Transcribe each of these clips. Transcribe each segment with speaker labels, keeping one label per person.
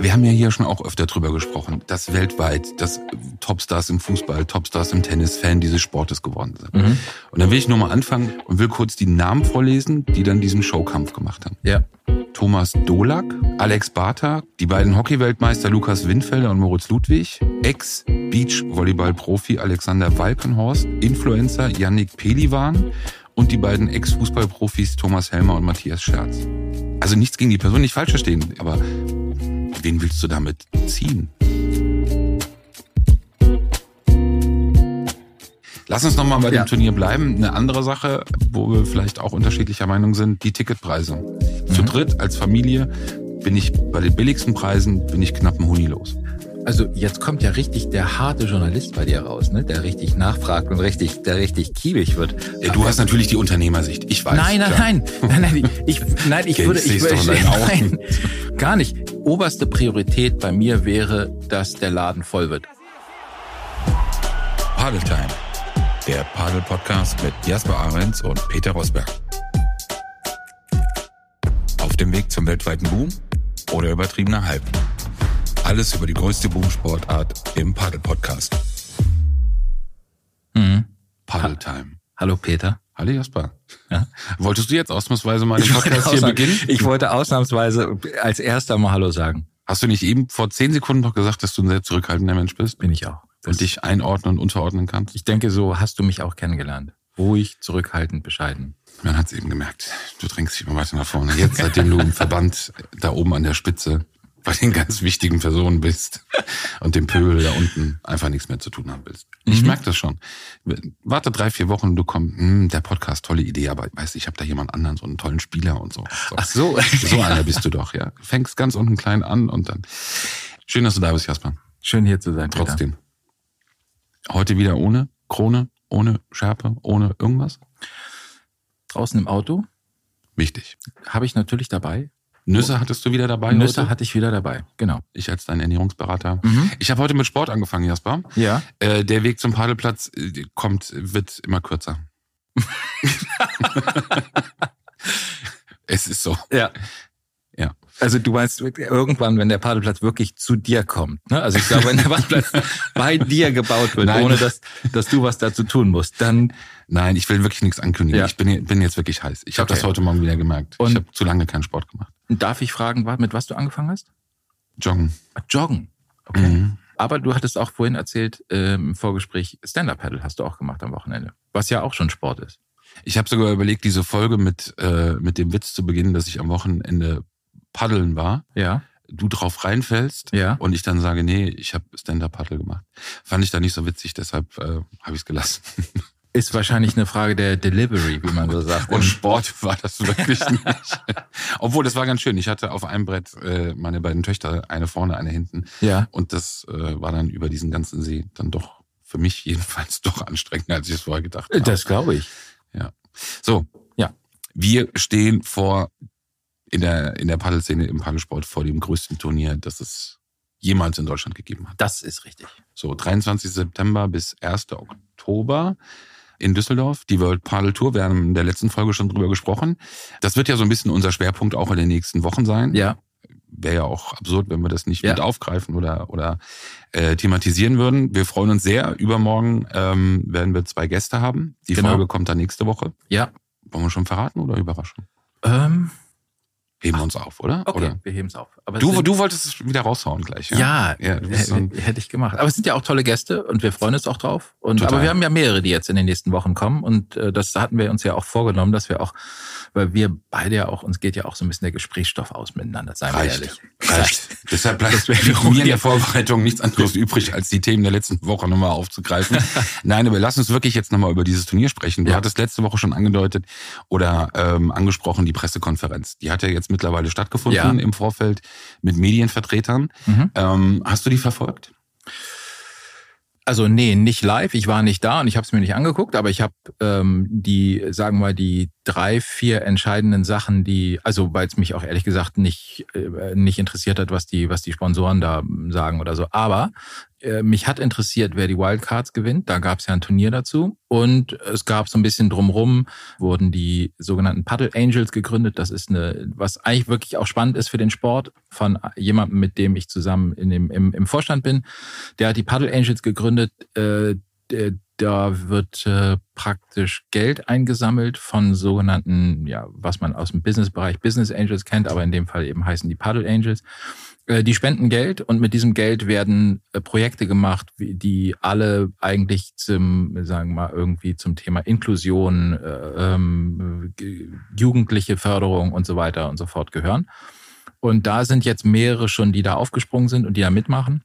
Speaker 1: Wir haben ja hier schon auch öfter drüber gesprochen, dass weltweit, dass Topstars im Fußball, Topstars im Tennis Fan dieses Sportes geworden sind. Mhm. Und dann will ich nur mal anfangen und will kurz die Namen vorlesen, die dann diesen Showkampf gemacht haben.
Speaker 2: Ja.
Speaker 1: Thomas Dolak, Alex Barter, die beiden Hockey-Weltmeister Lukas Windfelder und Moritz Ludwig, Ex-Beachvolleyball-Profi Alexander Walkenhorst, Influencer Yannick Pelivan und die beiden Ex-Fußballprofis Thomas Helmer und Matthias Scherz. Also nichts gegen die Person, nicht falsch verstehen, aber wen willst du damit ziehen? Lass uns nochmal bei ja. dem Turnier bleiben. Eine andere Sache, wo wir vielleicht auch unterschiedlicher Meinung sind, die Ticketpreise. Mhm. Zu dritt als Familie bin ich bei den billigsten Preisen bin ich knapp ein Huni los.
Speaker 2: Also jetzt kommt ja richtig der harte Journalist bei dir raus, ne? Der richtig nachfragt und richtig, der richtig kiebig wird.
Speaker 1: Ja, du hast natürlich die Unternehmersicht. Ich weiß.
Speaker 2: Nein, nein, nein, nein, nein, ich, nein, ich würde, ich würde, nein, gar nicht. Oberste Priorität bei mir wäre, dass der Laden voll wird.
Speaker 1: Padeltime, der Padel-Podcast mit Jasper Ahrens und Peter Rosberg. Auf dem Weg zum weltweiten Boom oder übertriebener Hype. Alles über die größte Boomsportart im Paddel-Podcast.
Speaker 2: Mhm.
Speaker 1: Paddle-Time.
Speaker 2: Hallo Peter.
Speaker 1: Hallo Jasper. Ja? Wolltest du jetzt ausnahmsweise mal den Podcast hier beginnen?
Speaker 2: Ich wollte ausnahmsweise als erster mal Hallo sagen.
Speaker 1: Hast du nicht eben vor zehn Sekunden noch gesagt, dass du ein sehr zurückhaltender Mensch bist?
Speaker 2: Bin ich auch.
Speaker 1: Das und dich einordnen und unterordnen kannst?
Speaker 2: Ich denke, so hast du mich auch kennengelernt. Ruhig, zurückhaltend, bescheiden.
Speaker 1: Man hat es eben gemerkt. Du drängst dich immer weiter nach vorne. Jetzt, seitdem du im Verband da oben an der Spitze bei den ganz wichtigen Personen bist und dem Pöbel da unten einfach nichts mehr zu tun haben willst. Ich mhm. merke das schon. Warte drei, vier Wochen und du kommst, hm, der Podcast, tolle Idee, aber weißt ich habe da jemand anderen, so einen tollen Spieler und so.
Speaker 2: so. Ach so.
Speaker 1: So einer bist du doch, ja. Fängst ganz unten klein an und dann. Schön, dass du da bist, Jasper.
Speaker 2: Schön hier zu sein.
Speaker 1: Trotzdem. Peter. Heute wieder ohne Krone, ohne Schärpe, ohne irgendwas?
Speaker 2: Draußen im Auto.
Speaker 1: Wichtig.
Speaker 2: Habe ich natürlich dabei.
Speaker 1: Nüsse hattest du wieder dabei?
Speaker 2: Nüsse heute? hatte ich wieder dabei, genau.
Speaker 1: Ich als dein Ernährungsberater. Mhm. Ich habe heute mit Sport angefangen, Jasper.
Speaker 2: Ja.
Speaker 1: Äh, der Weg zum Padelplatz äh, kommt, wird immer kürzer. es ist so.
Speaker 2: Ja. Also du meinst irgendwann, wenn der Padelplatz wirklich zu dir kommt. Ne? Also ich glaube, wenn der Padelplatz bei dir gebaut wird, Nein. ohne dass, dass du was dazu tun musst, dann.
Speaker 1: Nein, ich will wirklich nichts ankündigen. Ja. Ich bin, bin jetzt wirklich heiß. Ich okay. habe das heute Morgen wieder gemerkt. Und ich habe zu lange keinen Sport gemacht.
Speaker 2: Darf ich fragen, mit was du angefangen hast?
Speaker 1: Joggen.
Speaker 2: Ah, joggen. Okay. Mhm. Aber du hattest auch vorhin erzählt, äh, im Vorgespräch, Stand-Up-Paddle hast du auch gemacht am Wochenende. Was ja auch schon Sport ist.
Speaker 1: Ich habe sogar überlegt, diese Folge mit, äh, mit dem Witz zu beginnen, dass ich am Wochenende paddeln war.
Speaker 2: Ja.
Speaker 1: Du drauf reinfällst
Speaker 2: ja.
Speaker 1: und ich dann sage, nee, ich habe Stand-Up-Paddle gemacht. Fand ich da nicht so witzig, deshalb äh, habe ich es gelassen.
Speaker 2: Ist wahrscheinlich eine Frage der Delivery, wie man so sagt.
Speaker 1: Und Sport war das wirklich nicht. Obwohl, das war ganz schön. Ich hatte auf einem Brett äh, meine beiden Töchter, eine vorne, eine hinten.
Speaker 2: Ja.
Speaker 1: Und das äh, war dann über diesen ganzen See dann doch, für mich jedenfalls, doch anstrengender, als ich es vorher gedacht habe.
Speaker 2: Das glaube ich.
Speaker 1: Ja. So. Ja. Wir stehen vor in der, in der Paddelszene im Paddelsport vor dem größten Turnier, das es jemals in Deutschland gegeben hat.
Speaker 2: Das ist richtig.
Speaker 1: So, 23. September bis 1. Oktober in Düsseldorf, die World Paddle Tour. Wir haben in der letzten Folge schon drüber gesprochen. Das wird ja so ein bisschen unser Schwerpunkt auch in den nächsten Wochen sein.
Speaker 2: Ja.
Speaker 1: Wäre ja auch absurd, wenn wir das nicht ja. mit aufgreifen oder, oder äh, thematisieren würden. Wir freuen uns sehr. Übermorgen ähm, werden wir zwei Gäste haben. Die genau. Folge kommt dann nächste Woche.
Speaker 2: Ja.
Speaker 1: Wollen wir schon verraten oder überraschen?
Speaker 2: Ähm,
Speaker 1: heben wir uns auf, oder?
Speaker 2: Okay,
Speaker 1: oder?
Speaker 2: wir heben es auf.
Speaker 1: Aber du, du wolltest es wieder raushauen gleich,
Speaker 2: ja? Ja, ja so hätte ich gemacht. Aber es sind ja auch tolle Gäste und wir freuen uns auch drauf. Und, aber wir haben ja mehrere, die jetzt in den nächsten Wochen kommen. Und äh, das hatten wir uns ja auch vorgenommen, dass wir auch, weil wir beide ja auch, uns geht ja auch so ein bisschen der Gesprächsstoff aus miteinander, seien wir ehrlich.
Speaker 1: Reicht. Deshalb bleibt mir in der Vorbereitung nichts anderes übrig, als die Themen der letzten Woche nochmal aufzugreifen. Nein, aber lass uns wirklich jetzt nochmal über dieses Turnier sprechen. Du ja. hattest letzte Woche schon angedeutet oder ähm, angesprochen die Pressekonferenz. Die hat ja jetzt mittlerweile stattgefunden ja. im Vorfeld mit Medienvertretern. Mhm. Ähm, hast du die verfolgt?
Speaker 2: Also nee, nicht live. Ich war nicht da und ich habe es mir nicht angeguckt, aber ich habe ähm, die, sagen wir mal, die drei, vier entscheidenden Sachen, die, also weil es mich auch ehrlich gesagt nicht, äh, nicht interessiert hat, was die, was die Sponsoren da sagen oder so. Aber äh, mich hat interessiert, wer die Wildcards gewinnt. Da gab es ja ein Turnier dazu. Und es gab so ein bisschen drumrum, wurden die sogenannten Paddle Angels gegründet. Das ist eine, was eigentlich wirklich auch spannend ist für den Sport, von jemandem, mit dem ich zusammen in dem, im, im Vorstand bin. Der hat die Paddle Angels gegründet. Äh, da wird äh, praktisch Geld eingesammelt von sogenannten, ja, was man aus dem Businessbereich Business Angels kennt, aber in dem Fall eben heißen die Paddle Angels. Äh, die spenden Geld und mit diesem Geld werden äh, Projekte gemacht, die alle eigentlich zum, sagen wir mal, irgendwie zum Thema Inklusion, äh, ähm, jugendliche Förderung und so weiter und so fort gehören. Und da sind jetzt mehrere schon, die da aufgesprungen sind und die da mitmachen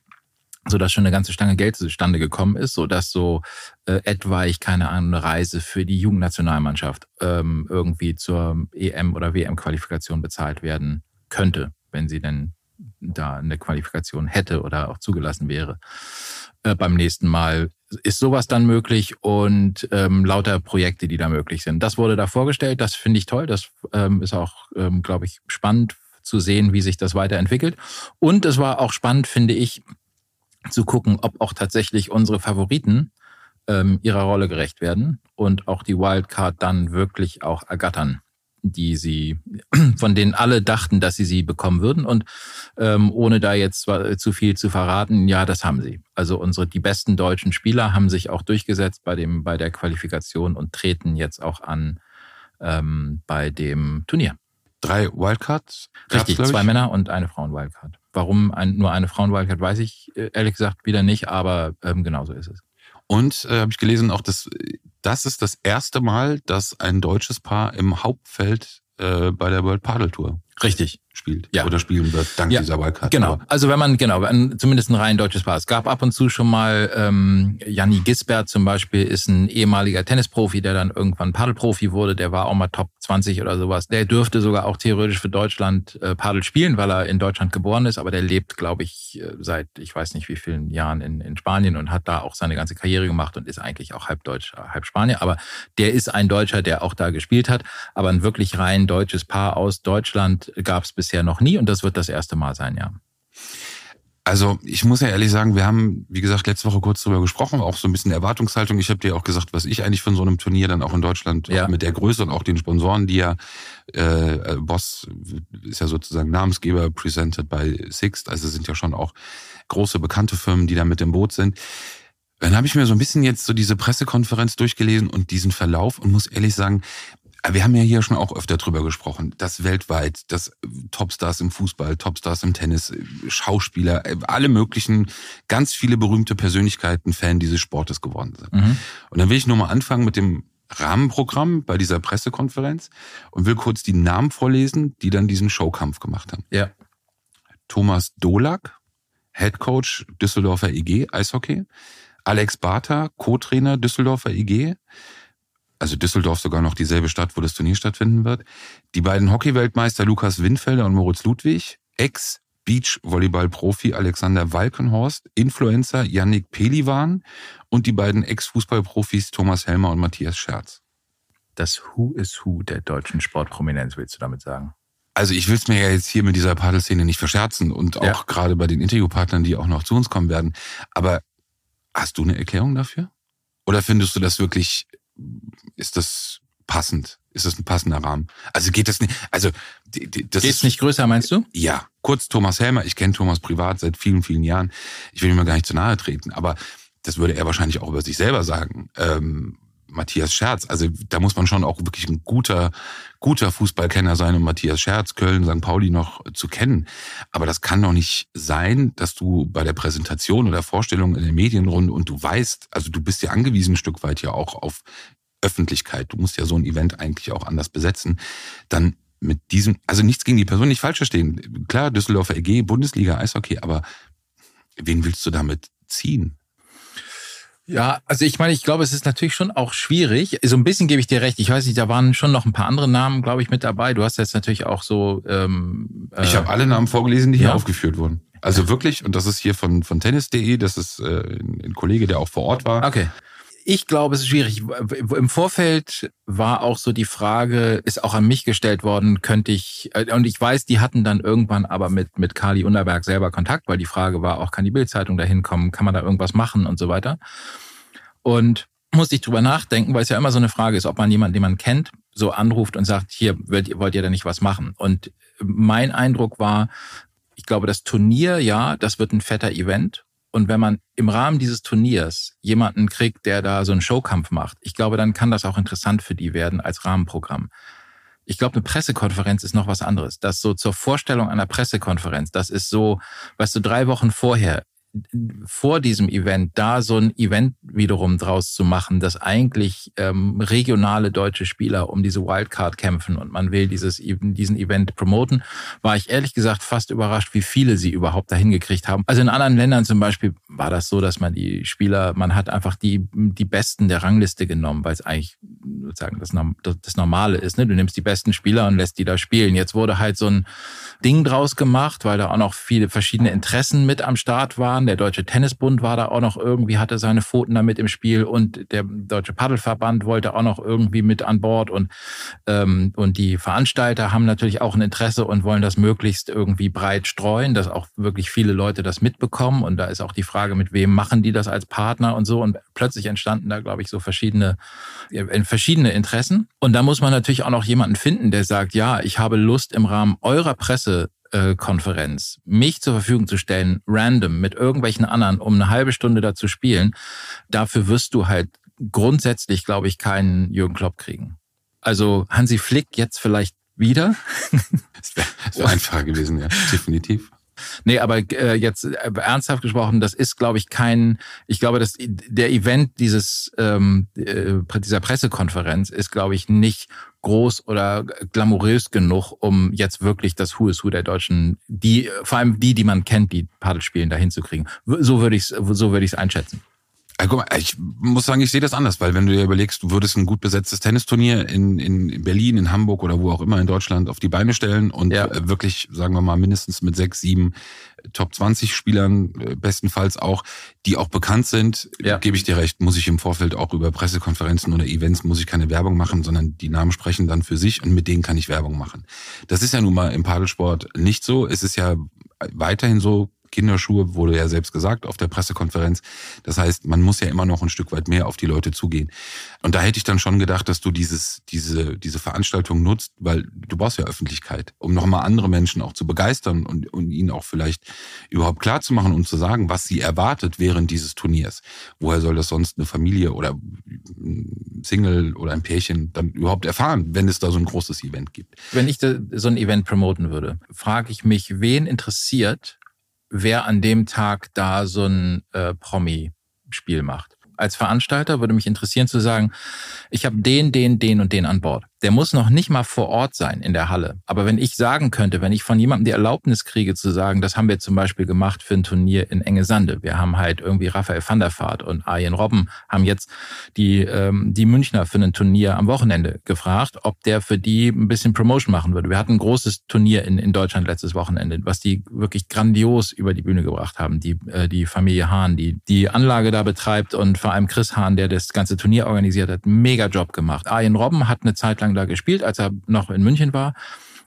Speaker 2: so dass schon eine ganze Stange Geld zustande gekommen ist, so dass so äh, etwa ich keine Ahnung eine Reise für die Jugendnationalmannschaft ähm, irgendwie zur EM oder WM Qualifikation bezahlt werden könnte, wenn sie denn da eine Qualifikation hätte oder auch zugelassen wäre. Äh, beim nächsten Mal ist sowas dann möglich und ähm, lauter Projekte, die da möglich sind. Das wurde da vorgestellt, das finde ich toll, das ähm, ist auch, ähm, glaube ich, spannend zu sehen, wie sich das weiterentwickelt. Und es war auch spannend, finde ich, zu gucken, ob auch tatsächlich unsere Favoriten ähm, ihrer Rolle gerecht werden und auch die Wildcard dann wirklich auch ergattern die sie, von denen alle dachten, dass sie sie bekommen würden. Und ähm, ohne da jetzt zu viel zu verraten, ja, das haben sie. Also unsere die besten deutschen Spieler haben sich auch durchgesetzt bei dem bei der Qualifikation und treten jetzt auch an ähm, bei dem Turnier.
Speaker 1: Drei Wildcards?
Speaker 2: Richtig, zwei Männer und eine Frauen-Wildcard. Warum ein, nur eine Frauen-Wildcard, weiß ich äh, ehrlich gesagt wieder nicht, aber ähm, genau so ist es.
Speaker 1: Und äh, habe ich gelesen, auch das das ist das erste Mal, dass ein deutsches Paar im Hauptfeld äh, bei der World Paddle Tour
Speaker 2: Richtig.
Speaker 1: Spielt ja. oder spielen wird, dank ja. dieser Wildcard.
Speaker 2: Genau. Also wenn man, genau, ein, zumindest ein rein deutsches Paar. Es gab ab und zu schon mal, ähm, Janni Gisbert zum Beispiel ist ein ehemaliger Tennisprofi, der dann irgendwann Paddelprofi wurde, der war auch mal Top 20 oder sowas. Der dürfte sogar auch theoretisch für Deutschland äh, Paddel spielen, weil er in Deutschland geboren ist, aber der lebt, glaube ich, äh, seit ich weiß nicht wie vielen Jahren in, in Spanien und hat da auch seine ganze Karriere gemacht und ist eigentlich auch halb Deutsch, halb Spanier. Aber der ist ein Deutscher, der auch da gespielt hat. Aber ein wirklich rein deutsches Paar aus Deutschland gab es bisher noch nie und das wird das erste Mal sein, ja.
Speaker 1: Also ich muss ja ehrlich sagen, wir haben, wie gesagt, letzte Woche kurz drüber gesprochen, auch so ein bisschen Erwartungshaltung. Ich habe dir auch gesagt, was ich eigentlich von so einem Turnier dann auch in Deutschland ja. mit der Größe und auch den Sponsoren, die ja äh, Boss ist ja sozusagen Namensgeber, presented by Sixt, also sind ja schon auch große bekannte Firmen, die da mit im Boot sind. Dann habe ich mir so ein bisschen jetzt so diese Pressekonferenz durchgelesen und diesen Verlauf und muss ehrlich sagen, wir haben ja hier schon auch öfter drüber gesprochen, dass weltweit, dass Topstars im Fußball, Topstars im Tennis, Schauspieler, alle möglichen, ganz viele berühmte Persönlichkeiten Fan dieses Sportes geworden sind. Mhm. Und dann will ich nur mal anfangen mit dem Rahmenprogramm bei dieser Pressekonferenz und will kurz die Namen vorlesen, die dann diesen Showkampf gemacht haben.
Speaker 2: Ja.
Speaker 1: Thomas Dolak, Head Coach Düsseldorfer IG Eishockey, Alex Barter, Co-Trainer Düsseldorfer IG, also Düsseldorf sogar noch dieselbe Stadt, wo das Turnier stattfinden wird. Die beiden Hockey-Weltmeister Lukas Windfelder und Moritz Ludwig, Ex Beach-Volleyball-Profi Alexander Walkenhorst, Influencer Yannick Pelivan und die beiden Ex-Fußball-Profis Thomas Helmer und Matthias Scherz.
Speaker 2: Das Who is Who der deutschen Sportprominenz, willst du damit sagen?
Speaker 1: Also ich will es mir ja jetzt hier mit dieser Padelszene nicht verscherzen und auch ja. gerade bei den Interviewpartnern, die auch noch zu uns kommen werden. Aber hast du eine Erklärung dafür? Oder findest du das wirklich ist das passend? Ist das ein passender Rahmen? Also geht das nicht, also
Speaker 2: das Geht's ist nicht größer, meinst du?
Speaker 1: Ja, kurz Thomas Helmer, ich kenne Thomas privat seit vielen, vielen Jahren. Ich will ihm gar nicht zu nahe treten, aber das würde er wahrscheinlich auch über sich selber sagen. Ähm, Matthias Scherz. Also da muss man schon auch wirklich ein guter, guter Fußballkenner sein, um Matthias Scherz, Köln, St. Pauli noch zu kennen. Aber das kann doch nicht sein, dass du bei der Präsentation oder Vorstellung in der Medienrunde und du weißt, also du bist ja angewiesen ein Stück weit ja auch auf Öffentlichkeit. Du musst ja so ein Event eigentlich auch anders besetzen. Dann mit diesem, also nichts gegen die Person nicht falsch verstehen. Klar, Düsseldorfer EG, Bundesliga, Eishockey, aber wen willst du damit ziehen?
Speaker 2: Ja, also ich meine, ich glaube, es ist natürlich schon auch schwierig. So ein bisschen gebe ich dir recht. Ich weiß nicht, da waren schon noch ein paar andere Namen, glaube ich, mit dabei. Du hast jetzt natürlich auch so. Ähm,
Speaker 1: äh, ich habe alle Namen vorgelesen, die ja. hier aufgeführt wurden. Also wirklich, und das ist hier von von tennis.de, das ist äh, ein Kollege, der auch vor Ort war.
Speaker 2: Okay. Ich glaube, es ist schwierig. Im Vorfeld war auch so die Frage, ist auch an mich gestellt worden, könnte ich, äh, und ich weiß, die hatten dann irgendwann aber mit, mit Kali Unterberg selber Kontakt, weil die Frage war auch, kann die Bildzeitung da hinkommen, kann man da irgendwas machen und so weiter. Und musste ich drüber nachdenken, weil es ja immer so eine Frage ist, ob man jemanden, den man kennt, so anruft und sagt, hier, wollt wollt ihr da nicht was machen? Und mein Eindruck war, ich glaube, das Turnier, ja, das wird ein fetter Event. Und wenn man im Rahmen dieses Turniers jemanden kriegt, der da so einen Showkampf macht, ich glaube, dann kann das auch interessant für die werden als Rahmenprogramm. Ich glaube, eine Pressekonferenz ist noch was anderes. Das so zur Vorstellung einer Pressekonferenz, das ist so, weißt du, drei Wochen vorher vor diesem Event da so ein Event wiederum draus zu machen, dass eigentlich ähm, regionale deutsche Spieler um diese Wildcard kämpfen und man will dieses diesen Event promoten, war ich ehrlich gesagt fast überrascht, wie viele sie überhaupt dahin gekriegt haben. Also in anderen Ländern zum Beispiel war das so, dass man die Spieler, man hat einfach die die Besten der Rangliste genommen, weil es eigentlich sozusagen das, das Normale ist. Ne? Du nimmst die besten Spieler und lässt die da spielen. Jetzt wurde halt so ein Ding draus gemacht, weil da auch noch viele verschiedene Interessen mit am Start waren. Der Deutsche Tennisbund war da auch noch irgendwie, hatte seine Pfoten damit im Spiel und der Deutsche Paddelverband wollte auch noch irgendwie mit an Bord und, ähm, und die Veranstalter haben natürlich auch ein Interesse und wollen das möglichst irgendwie breit streuen, dass auch wirklich viele Leute das mitbekommen. Und da ist auch die Frage, mit wem machen die das als Partner und so. Und plötzlich entstanden da, glaube ich, so verschiedene, verschiedene Interessen. Und da muss man natürlich auch noch jemanden finden, der sagt, ja, ich habe Lust im Rahmen eurer Presse Pressekonferenz mich zur Verfügung zu stellen, random mit irgendwelchen anderen, um eine halbe Stunde da zu spielen, dafür wirst du halt grundsätzlich, glaube ich, keinen Jürgen Klopp kriegen. Also Hansi Flick jetzt vielleicht wieder.
Speaker 1: Das wäre wär einfacher gewesen, ja, definitiv.
Speaker 2: Nee, aber äh, jetzt äh, ernsthaft gesprochen, das ist, glaube ich, kein, ich glaube, dass der Event dieses ähm, äh, dieser Pressekonferenz ist, glaube ich, nicht groß oder glamourös genug, um jetzt wirklich das Who is Who der Deutschen, die, vor allem die, die man kennt, die Paddel spielen, dahin zu kriegen. So würde ich es so würde ich es einschätzen.
Speaker 1: Ich muss sagen, ich sehe das anders, weil wenn du dir überlegst, du würdest ein gut besetztes Tennisturnier in, in Berlin, in Hamburg oder wo auch immer in Deutschland auf die Beine stellen und ja. Äh, wirklich, sagen wir mal, mindestens mit sechs, sieben Top 20 Spielern, äh, bestenfalls auch, die auch bekannt sind, ja. gebe ich dir recht, muss ich im Vorfeld auch über Pressekonferenzen oder Events muss ich keine Werbung machen, sondern die Namen sprechen dann für sich und mit denen kann ich Werbung machen. Das ist ja nun mal im Padelsport nicht so. Es ist ja weiterhin so, Kinderschuhe, wurde ja selbst gesagt auf der Pressekonferenz. Das heißt, man muss ja immer noch ein Stück weit mehr auf die Leute zugehen. Und da hätte ich dann schon gedacht, dass du dieses, diese, diese Veranstaltung nutzt, weil du brauchst ja Öffentlichkeit, um nochmal andere Menschen auch zu begeistern und, und ihnen auch vielleicht überhaupt klar zu machen und zu sagen, was sie erwartet während dieses Turniers. Woher soll das sonst eine Familie oder ein Single oder ein Pärchen dann überhaupt erfahren, wenn es da so ein großes Event gibt?
Speaker 2: Wenn ich so ein Event promoten würde, frage ich mich, wen interessiert, wer an dem Tag da so ein äh, Promi-Spiel macht. Als Veranstalter würde mich interessieren zu sagen, ich habe den, den, den und den an Bord der muss noch nicht mal vor Ort sein in der Halle. Aber wenn ich sagen könnte, wenn ich von jemandem die Erlaubnis kriege zu sagen, das haben wir zum Beispiel gemacht für ein Turnier in Enge Sande. Wir haben halt irgendwie Raphael van der Vaart und Arjen Robben haben jetzt die, ähm, die Münchner für ein Turnier am Wochenende gefragt, ob der für die ein bisschen Promotion machen würde. Wir hatten ein großes Turnier in, in Deutschland letztes Wochenende, was die wirklich grandios über die Bühne gebracht haben. Die, äh, die Familie Hahn, die die Anlage da betreibt und vor allem Chris Hahn, der das ganze Turnier organisiert hat, mega Job gemacht. Arjen Robben hat eine Zeit lang lang da gespielt, als er noch in München war.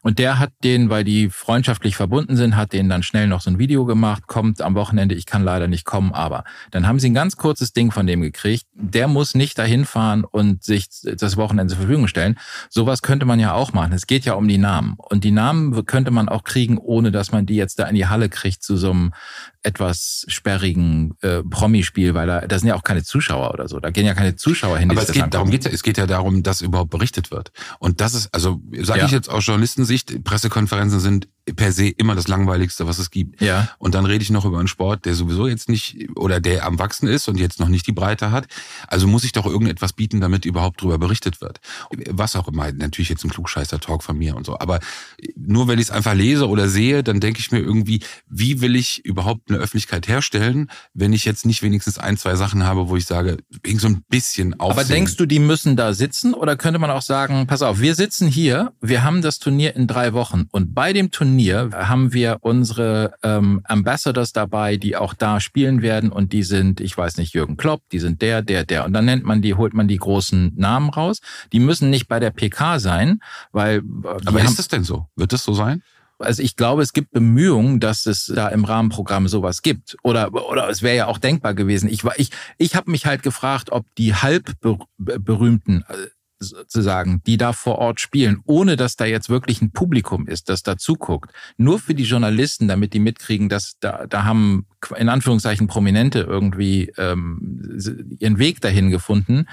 Speaker 2: Und der hat den, weil die freundschaftlich verbunden sind, hat den dann schnell noch so ein Video gemacht, kommt am Wochenende, ich kann leider nicht kommen, aber dann haben sie ein ganz kurzes Ding von dem gekriegt. Der muss nicht dahin fahren und sich das Wochenende zur Verfügung stellen. Sowas könnte man ja auch machen. Es geht ja um die Namen. Und die Namen könnte man auch kriegen, ohne dass man die jetzt da in die Halle kriegt zu so einem etwas sperrigen äh, Promispiel, weil da, da sind ja auch keine Zuschauer oder so. Da gehen ja keine Zuschauer hin.
Speaker 1: Aber es geht, darum geht, es geht ja darum, dass überhaupt berichtet wird. Und das ist, also sage ja. ich jetzt aus Journalistensicht, Pressekonferenzen sind per se immer das langweiligste, was es gibt.
Speaker 2: Ja.
Speaker 1: Und dann rede ich noch über einen Sport, der sowieso jetzt nicht oder der am wachsen ist und jetzt noch nicht die Breite hat. Also muss ich doch irgendetwas bieten, damit überhaupt darüber berichtet wird. Was auch immer, natürlich jetzt ein klugscheißer Talk von mir und so. Aber nur wenn ich es einfach lese oder sehe, dann denke ich mir irgendwie, wie will ich überhaupt eine Öffentlichkeit herstellen, wenn ich jetzt nicht wenigstens ein, zwei Sachen habe, wo ich sage, wegen so ein bisschen
Speaker 2: auf. Aber denkst du, die müssen da sitzen oder könnte man auch sagen, pass auf, wir sitzen hier, wir haben das Turnier in drei Wochen und bei dem Turnier Turnier haben wir unsere ähm, Ambassadors dabei, die auch da spielen werden und die sind, ich weiß nicht, Jürgen Klopp, die sind der, der, der. Und dann nennt man die, holt man die großen Namen raus. Die müssen nicht bei der PK sein, weil.
Speaker 1: Äh, Aber ist es denn so? Wird es so sein?
Speaker 2: Also ich glaube, es gibt Bemühungen, dass es da im Rahmenprogramm sowas gibt. Oder, oder es wäre ja auch denkbar gewesen. Ich, ich, ich habe mich halt gefragt, ob die halb berühmten äh, sozusagen, die da vor Ort spielen, ohne dass da jetzt wirklich ein Publikum ist, das da zuguckt. Nur für die Journalisten, damit die mitkriegen, dass da, da haben in Anführungszeichen Prominente irgendwie ähm, ihren Weg dahin gefunden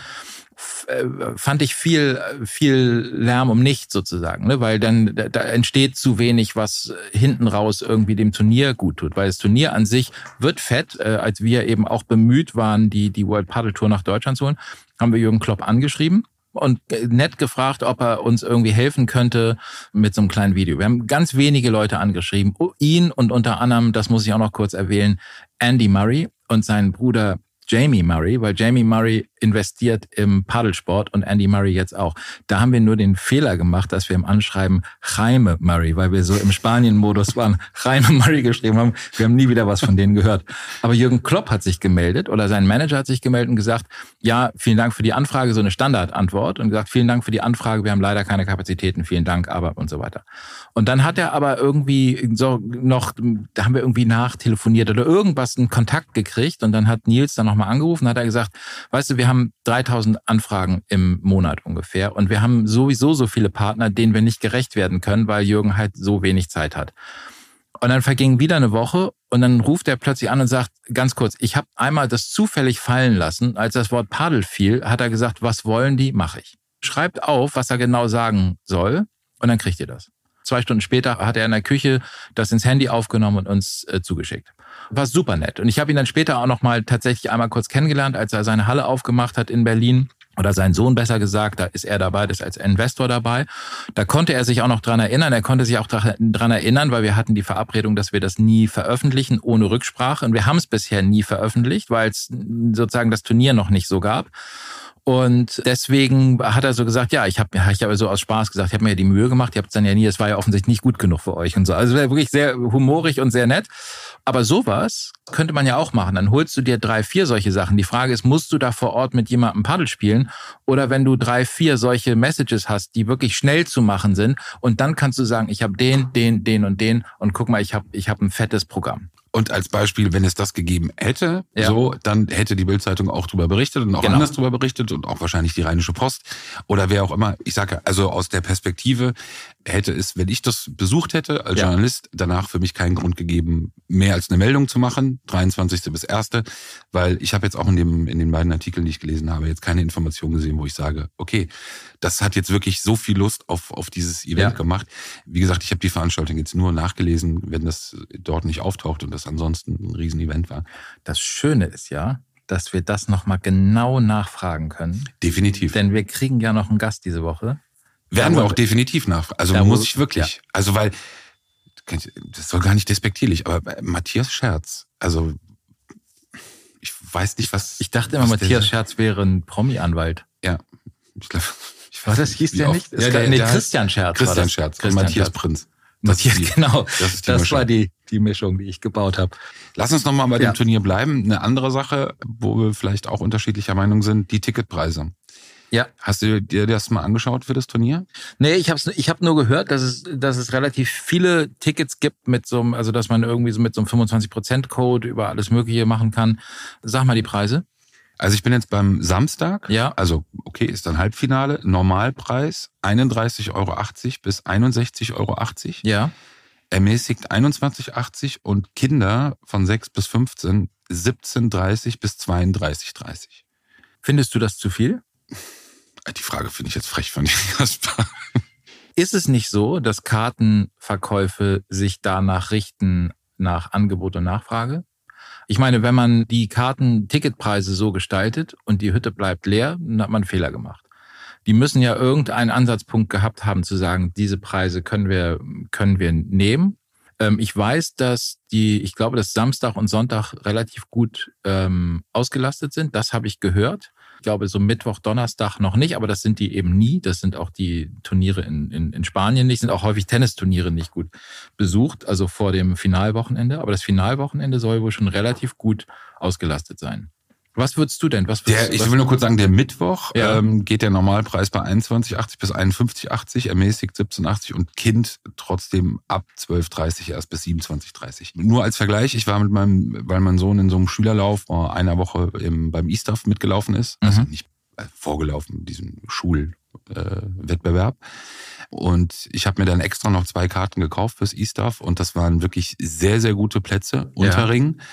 Speaker 2: äh, fand ich viel viel Lärm um nichts sozusagen, ne? weil dann da entsteht zu wenig, was hinten raus irgendwie dem Turnier gut tut, weil das Turnier an sich wird fett, äh, als wir eben auch bemüht waren, die die World Paddle Tour nach Deutschland zu holen, haben wir Jürgen Klopp angeschrieben und nett gefragt, ob er uns irgendwie helfen könnte mit so einem kleinen Video. Wir haben ganz wenige Leute angeschrieben, ihn und unter anderem, das muss ich auch noch kurz erwähnen, Andy Murray und seinen Bruder Jamie Murray, weil Jamie Murray investiert im Paddelsport und Andy Murray jetzt auch. Da haben wir nur den Fehler gemacht, dass wir im Anschreiben Jaime Murray, weil wir so im Spanien-Modus waren, Jaime Murray geschrieben haben. Wir haben nie wieder was von denen gehört. Aber Jürgen Klopp hat sich gemeldet oder sein Manager hat sich gemeldet und gesagt, ja, vielen Dank für die Anfrage, so eine Standardantwort und gesagt, vielen Dank für die Anfrage, wir haben leider keine Kapazitäten, vielen Dank, aber und so weiter. Und dann hat er aber irgendwie so noch, da haben wir irgendwie nachtelefoniert oder irgendwas, einen Kontakt gekriegt und dann hat Nils dann nochmal angerufen, hat er gesagt, weißt du, wir haben 3000 Anfragen im Monat ungefähr und wir haben sowieso so viele Partner, denen wir nicht gerecht werden können, weil Jürgen halt so wenig Zeit hat. Und dann verging wieder eine Woche und dann ruft er plötzlich an und sagt, ganz kurz, ich habe einmal das zufällig fallen lassen. Als das Wort Padel fiel, hat er gesagt, was wollen die, mache ich. Schreibt auf, was er genau sagen soll und dann kriegt ihr das. Zwei Stunden später hat er in der Küche das ins Handy aufgenommen und uns äh, zugeschickt. War super nett. Und ich habe ihn dann später auch noch mal tatsächlich einmal kurz kennengelernt, als er seine Halle aufgemacht hat in Berlin oder sein Sohn besser gesagt, da ist er dabei, das ist als Investor dabei. Da konnte er sich auch noch dran erinnern. Er konnte sich auch dran erinnern, weil wir hatten die Verabredung, dass wir das nie veröffentlichen ohne Rücksprache. Und wir haben es bisher nie veröffentlicht, weil es sozusagen das Turnier noch nicht so gab. Und deswegen hat er so gesagt, ja, ich habe ich hab so aus Spaß gesagt, ich habe mir ja die Mühe gemacht, ihr habt es dann ja nie, es war ja offensichtlich nicht gut genug für euch und so. Also wirklich sehr humorig und sehr nett. Aber sowas könnte man ja auch machen. Dann holst du dir drei, vier solche Sachen. Die Frage ist, musst du da vor Ort mit jemandem Paddel spielen? Oder wenn du drei, vier solche Messages hast, die wirklich schnell zu machen sind und dann kannst du sagen, ich habe den, den, den und den und guck mal, ich habe ich hab ein fettes Programm.
Speaker 1: Und als Beispiel, wenn es das gegeben hätte, ja. so, dann hätte die Bildzeitung auch drüber berichtet und auch genau. anders drüber berichtet und auch wahrscheinlich die Rheinische Post oder wer auch immer. Ich sage also aus der Perspektive, hätte es, wenn ich das besucht hätte als ja. Journalist, danach für mich keinen Grund gegeben, mehr als eine Meldung zu machen, 23. bis 1., weil ich habe jetzt auch in, dem, in den beiden Artikeln, die ich gelesen habe, jetzt keine Information gesehen, wo ich sage, okay, das hat jetzt wirklich so viel Lust auf, auf dieses Event ja. gemacht. Wie gesagt, ich habe die Veranstaltung jetzt nur nachgelesen, wenn das dort nicht auftaucht und das ansonsten ein Riesenevent war.
Speaker 2: Das Schöne ist ja, dass wir das nochmal genau nachfragen können.
Speaker 1: Definitiv.
Speaker 2: Denn wir kriegen ja noch einen Gast diese Woche.
Speaker 1: Werden wir auch definitiv nach. Also muss ich wirklich. Ja. Also weil, das soll gar nicht despektierlich, aber Matthias Scherz, also ich weiß nicht, was.
Speaker 2: Ich dachte immer, Matthias Scherz wäre ein Promi-Anwalt.
Speaker 1: Ja. Ich glaube.
Speaker 2: Was das hieß der nicht? Ja,
Speaker 1: der, nee, Christian Scherz. Christian Scherz. Christian Matthias Scherz. Prinz.
Speaker 2: Das die, genau. Das, ist die das war die, die Mischung, die ich gebaut habe.
Speaker 1: Lass uns nochmal bei ja. dem Turnier bleiben. Eine andere Sache, wo wir vielleicht auch unterschiedlicher Meinung sind, die Ticketpreise. Ja. Hast du dir das mal angeschaut für das Turnier?
Speaker 2: Nee, ich habe ich hab nur gehört, dass es, dass es relativ viele Tickets gibt mit so einem, also dass man irgendwie so mit so einem 25%-Code über alles Mögliche machen kann. Sag mal die Preise.
Speaker 1: Also ich bin jetzt beim Samstag. Ja. Also, okay, ist dann Halbfinale. Normalpreis 31,80 Euro bis 61,80 Euro. Ja. Ermäßigt 21,80 und Kinder von 6 bis 15 17,30 bis 32,30.
Speaker 2: Findest du das zu viel?
Speaker 1: Die Frage finde ich jetzt frech von dir, Jasper.
Speaker 2: Ist es nicht so, dass Kartenverkäufe sich danach richten nach Angebot und Nachfrage? Ich meine, wenn man die Karten-Ticketpreise so gestaltet und die Hütte bleibt leer, dann hat man einen Fehler gemacht. Die müssen ja irgendeinen Ansatzpunkt gehabt haben zu sagen, diese Preise können wir, können wir nehmen. Ähm, ich weiß, dass die, ich glaube, dass Samstag und Sonntag relativ gut ähm, ausgelastet sind. Das habe ich gehört. Glaube, so Mittwoch, Donnerstag noch nicht, aber das sind die eben nie. Das sind auch die Turniere in, in, in Spanien nicht, sind auch häufig Tennisturniere nicht gut besucht, also vor dem Finalwochenende. Aber das Finalwochenende soll wohl schon relativ gut ausgelastet sein. Was würdest du denn? Was
Speaker 1: würdest, der, ich will nur kurz sagen, der Mittwoch ja. ähm, geht der Normalpreis bei 21,80 bis 51,80, ermäßigt 17,80 und Kind trotzdem ab 12,30 erst bis 27,30. Nur als Vergleich, ich war mit meinem, weil mein Sohn in so einem Schülerlauf vor einer Woche im, beim E-Staff mitgelaufen ist, also mhm. nicht äh, vorgelaufen, diesem Schulwettbewerb. Äh, und ich habe mir dann extra noch zwei Karten gekauft fürs E-Staff und das waren wirklich sehr, sehr gute Plätze, Unterring. Ja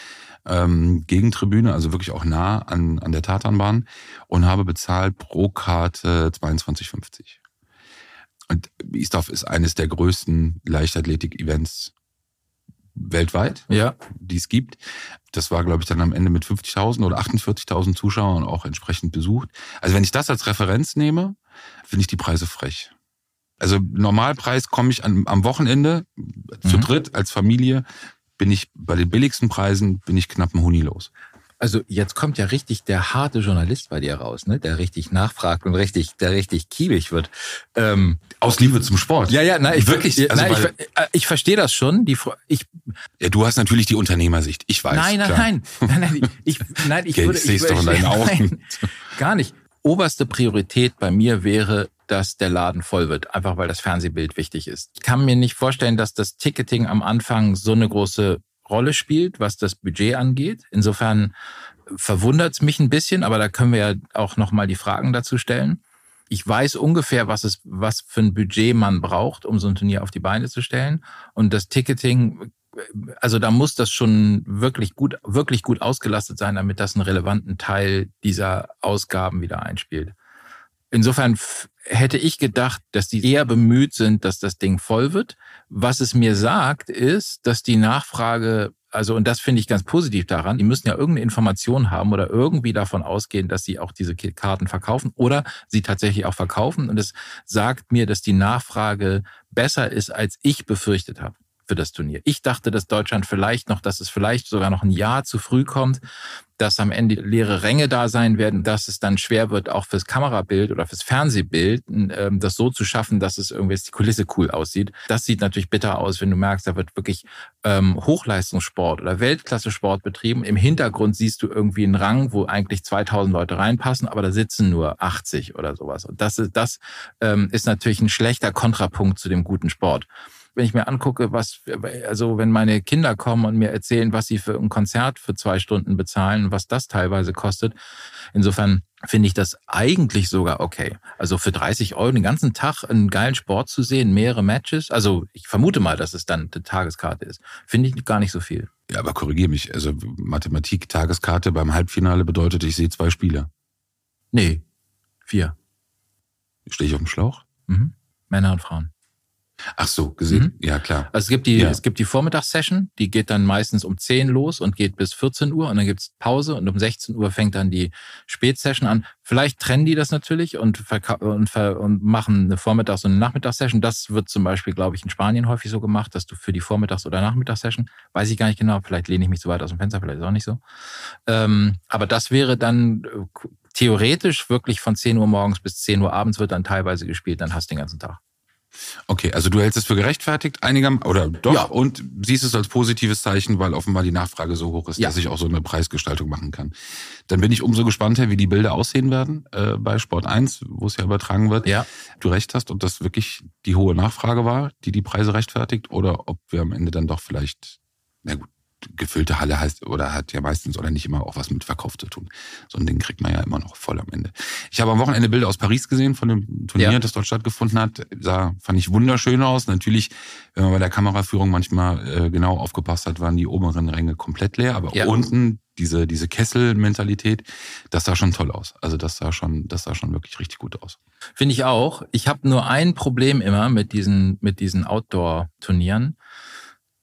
Speaker 1: ähm, Gegentribüne, also wirklich auch nah an, an der Tatanbahn und habe bezahlt pro Karte 22,50. Und Isdorf ist eines der größten Leichtathletik-Events weltweit,
Speaker 2: ja.
Speaker 1: die es gibt. Das war, glaube ich, dann am Ende mit 50.000 oder 48.000 Zuschauern auch entsprechend besucht. Also wenn ich das als Referenz nehme, finde ich die Preise frech. Also Normalpreis komme ich an, am Wochenende mhm. zu dritt als Familie bin ich bei den billigsten Preisen bin ich knapp ein Huni los.
Speaker 2: Also jetzt kommt ja richtig der harte Journalist bei dir raus, ne? Der richtig nachfragt und richtig, der richtig kiebig wird.
Speaker 1: Ähm, Aus Liebe zum Sport.
Speaker 2: Ja, ja, na, ich wirklich. Also nein, ich, äh, ich verstehe das schon. Die, ich,
Speaker 1: ja, du hast natürlich die Unternehmersicht. Ich weiß.
Speaker 2: Nein, nein, nein, nein, nein. Ich, nein, ich
Speaker 1: würde. Ich, doch in deinen Augen. Nein,
Speaker 2: gar nicht. Oberste Priorität bei mir wäre dass der Laden voll wird, einfach weil das Fernsehbild wichtig ist. Ich kann mir nicht vorstellen, dass das Ticketing am Anfang so eine große Rolle spielt, was das Budget angeht. Insofern verwundert es mich ein bisschen, aber da können wir ja auch nochmal die Fragen dazu stellen. Ich weiß ungefähr, was es, was für ein Budget man braucht, um so ein Turnier auf die Beine zu stellen. Und das Ticketing, also da muss das schon wirklich gut, wirklich gut ausgelastet sein, damit das einen relevanten Teil dieser Ausgaben wieder einspielt. Insofern hätte ich gedacht, dass die eher bemüht sind, dass das Ding voll wird. Was es mir sagt, ist, dass die Nachfrage, also und das finde ich ganz positiv daran, die müssen ja irgendeine Information haben oder irgendwie davon ausgehen, dass sie auch diese Karten verkaufen oder sie tatsächlich auch verkaufen. Und es sagt mir, dass die Nachfrage besser ist, als ich befürchtet habe für das Turnier. Ich dachte, dass Deutschland vielleicht noch, dass es vielleicht sogar noch ein Jahr zu früh kommt, dass am Ende leere Ränge da sein werden, dass es dann schwer wird, auch fürs Kamerabild oder fürs Fernsehbild, ähm, das so zu schaffen, dass es irgendwie die Kulisse cool aussieht. Das sieht natürlich bitter aus, wenn du merkst, da wird wirklich ähm, Hochleistungssport oder Weltklasse-Sport betrieben. Im Hintergrund siehst du irgendwie einen Rang, wo eigentlich 2000 Leute reinpassen, aber da sitzen nur 80 oder sowas. Und das ist, das ähm, ist natürlich ein schlechter Kontrapunkt zu dem guten Sport wenn ich mir angucke, was, also wenn meine Kinder kommen und mir erzählen, was sie für ein Konzert für zwei Stunden bezahlen, was das teilweise kostet. Insofern finde ich das eigentlich sogar okay. Also für 30 Euro den ganzen Tag einen geilen Sport zu sehen, mehrere Matches. Also ich vermute mal, dass es dann eine Tageskarte ist. Finde ich gar nicht so viel.
Speaker 1: Ja, aber korrigiere mich. Also Mathematik, Tageskarte beim Halbfinale bedeutet, ich sehe zwei Spiele.
Speaker 2: Nee, vier.
Speaker 1: Stehe ich auf dem Schlauch?
Speaker 2: Mhm. Männer und Frauen.
Speaker 1: Ach so, gesehen. Mhm. Ja, klar.
Speaker 2: Also es gibt die, ja. es gibt die Vormittagssession, die geht dann meistens um 10 los und geht bis 14 Uhr und dann gibt's Pause und um 16 Uhr fängt dann die Spätsession an. Vielleicht trennen die das natürlich und, und, und machen eine Vormittags- und eine Nachmittagssession. Das wird zum Beispiel, glaube ich, in Spanien häufig so gemacht, dass du für die Vormittags- oder Nachmittagssession, weiß ich gar nicht genau, vielleicht lehne ich mich zu weit aus dem Fenster, vielleicht ist auch nicht so. Ähm, aber das wäre dann äh, theoretisch wirklich von 10 Uhr morgens bis 10 Uhr abends wird dann teilweise gespielt, dann hast du den ganzen Tag.
Speaker 1: Okay, also du hältst es für gerechtfertigt, einiger oder doch ja. und siehst es als positives Zeichen, weil offenbar die Nachfrage so hoch ist, ja. dass ich auch so eine Preisgestaltung machen kann. Dann bin ich umso gespannter, wie die Bilder aussehen werden äh, bei Sport 1, wo es ja übertragen wird.
Speaker 2: Ja.
Speaker 1: Du recht hast, ob das wirklich die hohe Nachfrage war, die die Preise rechtfertigt, oder ob wir am Ende dann doch vielleicht, na gut, gefüllte Halle heißt oder hat ja meistens oder nicht immer auch was mit Verkauf zu tun. So ein Ding kriegt man ja immer noch voll am Ende. Ich habe am Wochenende Bilder aus Paris gesehen von dem Turnier, ja. das dort stattgefunden hat. Sah, fand ich wunderschön aus. Natürlich, wenn man bei der Kameraführung manchmal äh, genau aufgepasst hat, waren die oberen Ränge komplett leer, aber ja. unten diese, diese Kessel-Mentalität, das sah schon toll aus. Also das sah schon, das sah schon wirklich richtig gut aus.
Speaker 2: Finde ich auch. Ich habe nur ein Problem immer mit diesen, mit diesen Outdoor-Turnieren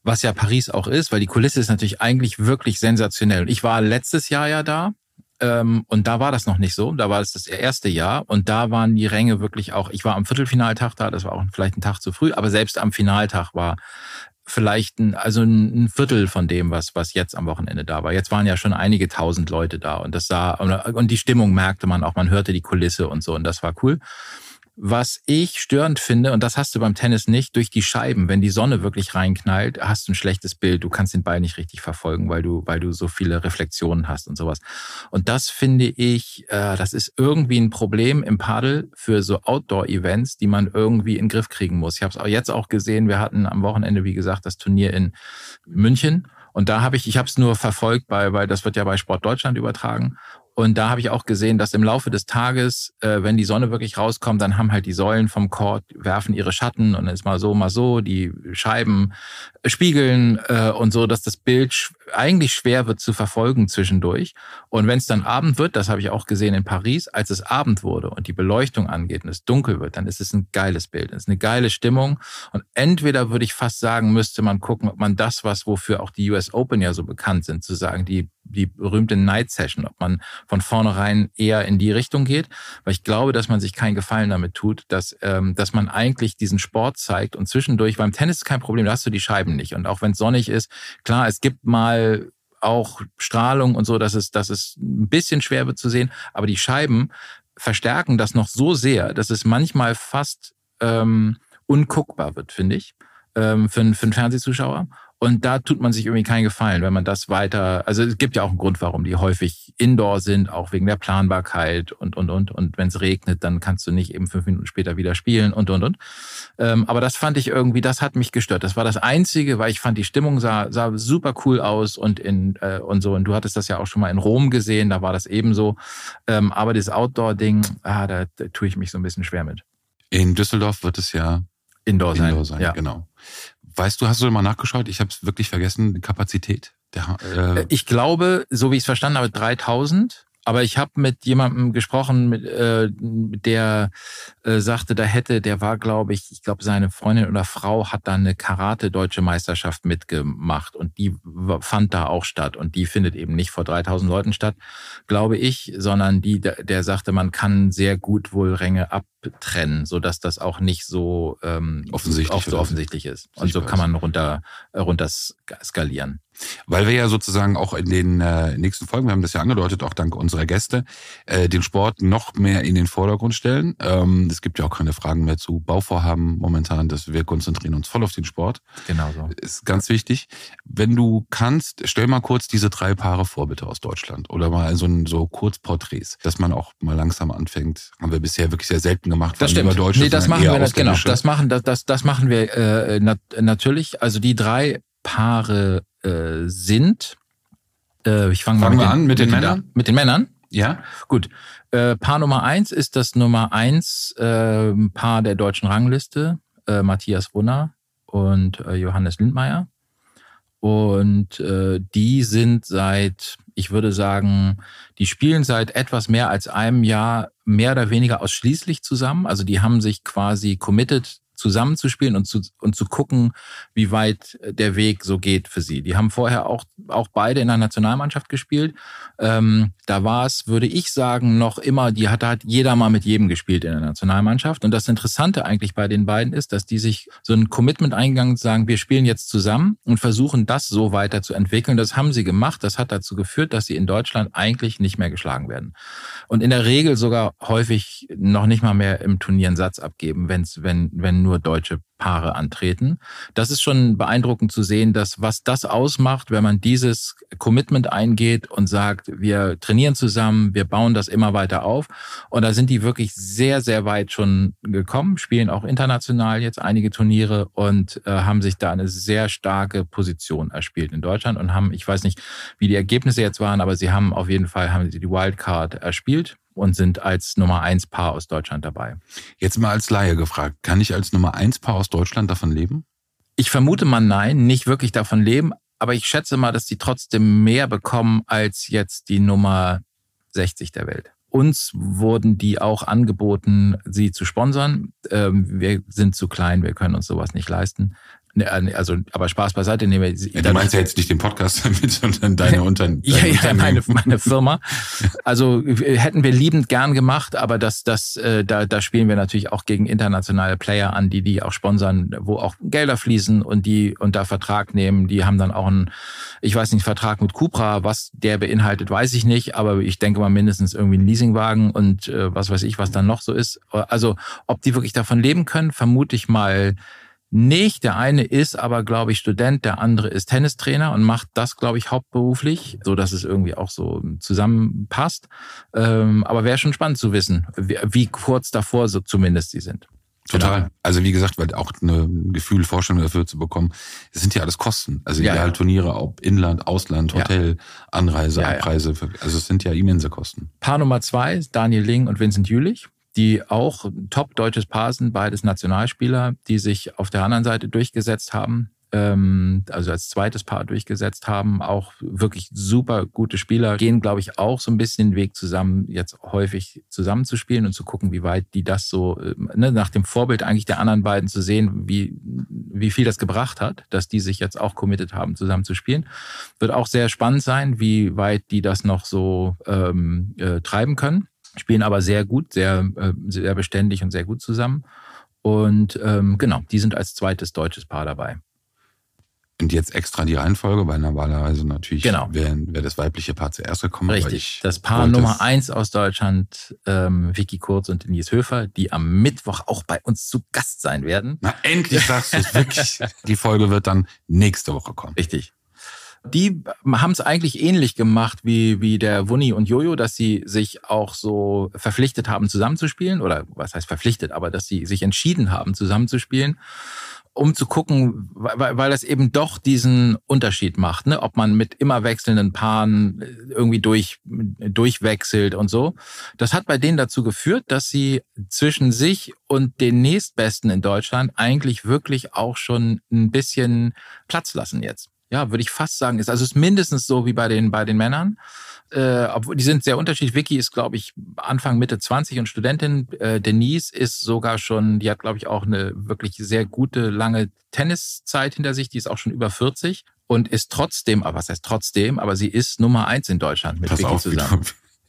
Speaker 2: was ja Paris auch ist, weil die Kulisse ist natürlich eigentlich wirklich sensationell. Ich war letztes Jahr ja da ähm, und da war das noch nicht so. Da war es das erste Jahr und da waren die Ränge wirklich auch. Ich war am Viertelfinaltag da, das war auch vielleicht ein Tag zu früh, aber selbst am Finaltag war vielleicht ein, also ein Viertel von dem, was, was jetzt am Wochenende da war. Jetzt waren ja schon einige tausend Leute da und das sah, und die Stimmung merkte man auch, man hörte die Kulisse und so und das war cool. Was ich störend finde, und das hast du beim Tennis nicht, durch die Scheiben, wenn die Sonne wirklich reinknallt, hast du ein schlechtes Bild. Du kannst den Ball nicht richtig verfolgen, weil du, weil du so viele Reflexionen hast und sowas. Und das finde ich, äh, das ist irgendwie ein Problem im Paddel für so Outdoor-Events, die man irgendwie in den Griff kriegen muss. Ich habe es auch jetzt auch gesehen, wir hatten am Wochenende, wie gesagt, das Turnier in München. Und da habe ich, ich habe es nur verfolgt, bei, weil das wird ja bei Sport Deutschland übertragen. Und da habe ich auch gesehen, dass im Laufe des Tages, äh, wenn die Sonne wirklich rauskommt, dann haben halt die Säulen vom Court, werfen ihre Schatten und dann ist mal so, mal so, die Scheiben spiegeln äh, und so, dass das Bild eigentlich schwer wird zu verfolgen zwischendurch. Und wenn es dann Abend wird, das habe ich auch gesehen in Paris, als es Abend wurde und die Beleuchtung angeht und es dunkel wird, dann ist es ein geiles Bild, es ist eine geile Stimmung. Und entweder würde ich fast sagen, müsste man gucken, ob man das, was wofür auch die US Open ja so bekannt sind, zu sagen, die die berühmte Night Session, ob man von vornherein eher in die Richtung geht, weil ich glaube, dass man sich keinen Gefallen damit tut, dass, ähm, dass man eigentlich diesen Sport zeigt und zwischendurch, beim Tennis ist kein Problem, da hast du die Scheiben nicht. Und auch wenn es sonnig ist, klar, es gibt mal auch Strahlung und so, dass es, dass es ein bisschen schwer wird zu sehen, aber die Scheiben verstärken das noch so sehr, dass es manchmal fast ähm, unguckbar wird, finde ich, ähm, für, für einen Fernsehzuschauer. Und da tut man sich irgendwie keinen Gefallen, wenn man das weiter, also es gibt ja auch einen Grund, warum die häufig indoor sind, auch wegen der Planbarkeit und, und, und. Und wenn es regnet, dann kannst du nicht eben fünf Minuten später wieder spielen und, und, und. Ähm, aber das fand ich irgendwie, das hat mich gestört. Das war das Einzige, weil ich fand, die Stimmung sah, sah super cool aus und in, äh, und so. Und du hattest das ja auch schon mal in Rom gesehen, da war das ebenso. Ähm, aber das Outdoor-Ding, ah, da, da tue ich mich so ein bisschen schwer mit.
Speaker 1: In Düsseldorf wird es ja
Speaker 2: Indoor sein.
Speaker 1: Indoor sein, ja. genau. Weißt du, hast du mal nachgeschaut? Ich habe es wirklich vergessen, die Kapazität.
Speaker 2: Der, äh ich glaube, so wie ich es verstanden habe, 3000. Aber ich habe mit jemandem gesprochen, mit, äh, der äh, sagte, da hätte, der war, glaube ich, ich glaube, seine Freundin oder Frau hat da eine Karate-Deutsche Meisterschaft mitgemacht und die fand da auch statt. Und die findet eben nicht vor 3000 Leuten statt, glaube ich, sondern die, der, der sagte, man kann sehr gut wohl Ränge abtrennen, so dass das auch nicht so ähm, offensichtlich, so offensichtlich ist. Und so kann man runter, runter skalieren.
Speaker 1: Weil wir ja sozusagen auch in den äh, nächsten Folgen, wir haben das ja angedeutet, auch dank unserer Gäste, äh, den Sport noch mehr in den Vordergrund stellen. Ähm, es gibt ja auch keine Fragen mehr zu Bauvorhaben momentan, dass wir konzentrieren uns voll auf den Sport.
Speaker 2: Genau so.
Speaker 1: Ist ganz wichtig. Wenn du kannst, stell mal kurz diese drei Paare vor, bitte aus Deutschland. Oder mal so, ein, so Kurzporträts, dass man auch mal langsam anfängt. Haben wir bisher wirklich sehr selten gemacht.
Speaker 2: Das stimmt. Deutsche, nee, das machen wir, genau. Das machen, das, das, das machen wir äh, nat natürlich. Also die drei Paare äh, sind.
Speaker 1: Äh, ich fange fang mal, mal an mit den, mit Männern.
Speaker 2: mit den Männern?
Speaker 1: Ja.
Speaker 2: Gut. Äh, Paar Nummer eins ist das Nummer eins äh, Paar der deutschen Rangliste, äh, Matthias Brunner und äh, Johannes Lindmeier. Und äh, die sind seit, ich würde sagen, die spielen seit etwas mehr als einem Jahr mehr oder weniger ausschließlich zusammen. Also die haben sich quasi committed zusammenzuspielen und zu, und zu gucken, wie weit der Weg so geht für sie. Die haben vorher auch, auch beide in der Nationalmannschaft gespielt. Ähm, da war es, würde ich sagen, noch immer, die hat, hat jeder mal mit jedem gespielt in der Nationalmannschaft. Und das Interessante eigentlich bei den beiden ist, dass die sich so ein Commitment eingegangen sagen, wir spielen jetzt zusammen und versuchen das so weiter zu entwickeln. Das haben sie gemacht. Das hat dazu geführt, dass sie in Deutschland eigentlich nicht mehr geschlagen werden. Und in der Regel sogar häufig noch nicht mal mehr im Turnier einen Satz abgeben, wenn's, wenn, wenn nur deutsche Paare antreten. Das ist schon beeindruckend zu sehen, dass was das ausmacht, wenn man dieses Commitment eingeht und sagt, wir trainieren zusammen, wir bauen das immer weiter auf. Und da sind die wirklich sehr, sehr weit schon gekommen, spielen auch international jetzt einige Turniere und äh, haben sich da eine sehr starke Position erspielt in Deutschland und haben, ich weiß nicht, wie die Ergebnisse jetzt waren, aber sie haben auf jeden Fall haben sie die Wildcard erspielt und sind als Nummer eins Paar aus Deutschland dabei.
Speaker 1: Jetzt mal als Laie gefragt, kann ich als Nummer eins Paar aus Deutschland davon leben?
Speaker 2: Ich vermute mal nein, nicht wirklich davon leben, aber ich schätze mal, dass die trotzdem mehr bekommen als jetzt die Nummer 60 der Welt. Uns wurden die auch angeboten, sie zu sponsern. Ähm, wir sind zu klein, wir können uns sowas nicht leisten. Ne, äh, also, aber Spaß beiseite. Nehmen wir,
Speaker 1: ja, du meinst ja jetzt nicht den Podcast damit, sondern deine Unternehmen.
Speaker 2: ja, ja, meine, meine Firma. Also hätten wir liebend gern gemacht, aber das, das, äh, da, da spielen wir natürlich auch gegen internationale Player an, die die auch sponsern, wo auch Gelder fließen und die und da Vertrag nehmen. Die haben dann auch einen, ich weiß nicht, Vertrag mit Cupra, was der beinhaltet, weiß ich nicht, aber ich denke mal mindestens irgendwie einen Leasingwagen und äh, was weiß ich, was dann noch so ist. Also ob die wirklich davon leben können, vermute ich mal nicht. Der eine ist aber, glaube ich, Student, der andere ist Tennistrainer und macht das, glaube ich, hauptberuflich, so dass es irgendwie auch so zusammenpasst. Ähm, aber wäre schon spannend zu wissen, wie, wie kurz davor so zumindest sie sind.
Speaker 1: Total. Genau. Also wie gesagt, weil auch eine Gefühl, Vorstellung dafür zu bekommen, das sind ja alles Kosten. Also ja, ja. Turniere, ob Inland, Ausland, Hotel, ja. Anreise, ja, Abreise, also es sind ja immense Kosten.
Speaker 2: Paar Nummer zwei, Daniel Ling und Vincent Jülich die auch top deutsches Paar sind, beides Nationalspieler, die sich auf der anderen Seite durchgesetzt haben, ähm, also als zweites Paar durchgesetzt haben, auch wirklich super gute Spieler, gehen, glaube ich, auch so ein bisschen den Weg zusammen, jetzt häufig zusammenzuspielen und zu gucken, wie weit die das so, äh, ne, nach dem Vorbild eigentlich der anderen beiden zu sehen, wie, wie viel das gebracht hat, dass die sich jetzt auch committed haben, zusammen zu spielen. Wird auch sehr spannend sein, wie weit die das noch so ähm, äh, treiben können spielen aber sehr gut, sehr, äh, sehr beständig und sehr gut zusammen. Und ähm, genau, die sind als zweites deutsches Paar dabei.
Speaker 1: Und jetzt extra die Reihenfolge, weil normalerweise natürlich genau. wäre wär das weibliche Paar zuerst gekommen.
Speaker 2: Richtig. Das Paar Nummer eins aus Deutschland, ähm, Vicky Kurz und Denise Höfer, die am Mittwoch auch bei uns zu Gast sein werden.
Speaker 1: Na, endlich sagst du es wirklich. die Folge wird dann nächste Woche kommen.
Speaker 2: Richtig. Die haben es eigentlich ähnlich gemacht wie, wie der Wunni und Jojo, dass sie sich auch so verpflichtet haben, zusammenzuspielen. Oder was heißt verpflichtet, aber dass sie sich entschieden haben, zusammenzuspielen um zu gucken, weil, weil das eben doch diesen Unterschied macht, ne? ob man mit immer wechselnden Paaren irgendwie durch, durchwechselt und so. Das hat bei denen dazu geführt, dass sie zwischen sich und den nächstbesten in Deutschland eigentlich wirklich auch schon ein bisschen Platz lassen jetzt ja, würde ich fast sagen, ist. Also es ist mindestens so wie bei den, bei den Männern. Äh, obwohl die sind sehr unterschiedlich. Vicky ist, glaube ich, Anfang, Mitte 20 und Studentin. Äh, Denise ist sogar schon, die hat, glaube ich, auch eine wirklich sehr gute, lange Tenniszeit hinter sich. Die ist auch schon über 40 und ist trotzdem, aber was heißt trotzdem, aber sie ist Nummer eins in Deutschland mit
Speaker 1: Pass
Speaker 2: Vicky
Speaker 1: auf, zusammen.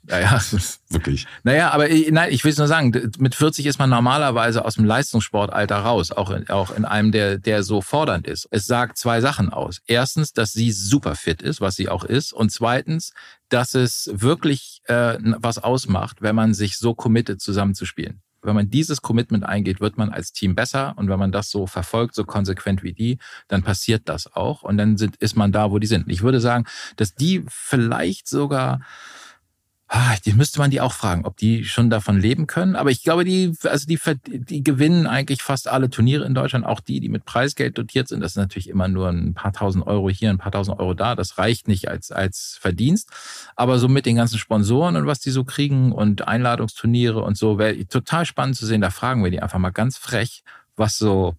Speaker 2: Ja, ja.
Speaker 1: Wirklich.
Speaker 2: Naja, aber äh, nein, ich will es nur sagen, mit 40 ist man normalerweise aus dem Leistungssportalter raus, auch in, auch in einem, der, der so fordernd ist. Es sagt zwei Sachen aus. Erstens, dass sie super fit ist, was sie auch ist. Und zweitens, dass es wirklich äh, was ausmacht, wenn man sich so committet, zusammenzuspielen. Wenn man dieses Commitment eingeht, wird man als Team besser. Und wenn man das so verfolgt, so konsequent wie die, dann passiert das auch. Und dann sind, ist man da, wo die sind. Ich würde sagen, dass die vielleicht sogar die müsste man die auch fragen, ob die schon davon leben können. Aber ich glaube, die, also die, die gewinnen eigentlich fast alle Turniere in Deutschland, auch die, die mit Preisgeld dotiert sind. Das ist natürlich immer nur ein paar tausend Euro hier, ein paar tausend Euro da. Das reicht nicht als, als Verdienst. Aber so mit den ganzen Sponsoren und was die so kriegen und Einladungsturniere und so, wäre total spannend zu sehen. Da fragen wir die einfach mal ganz frech, was so,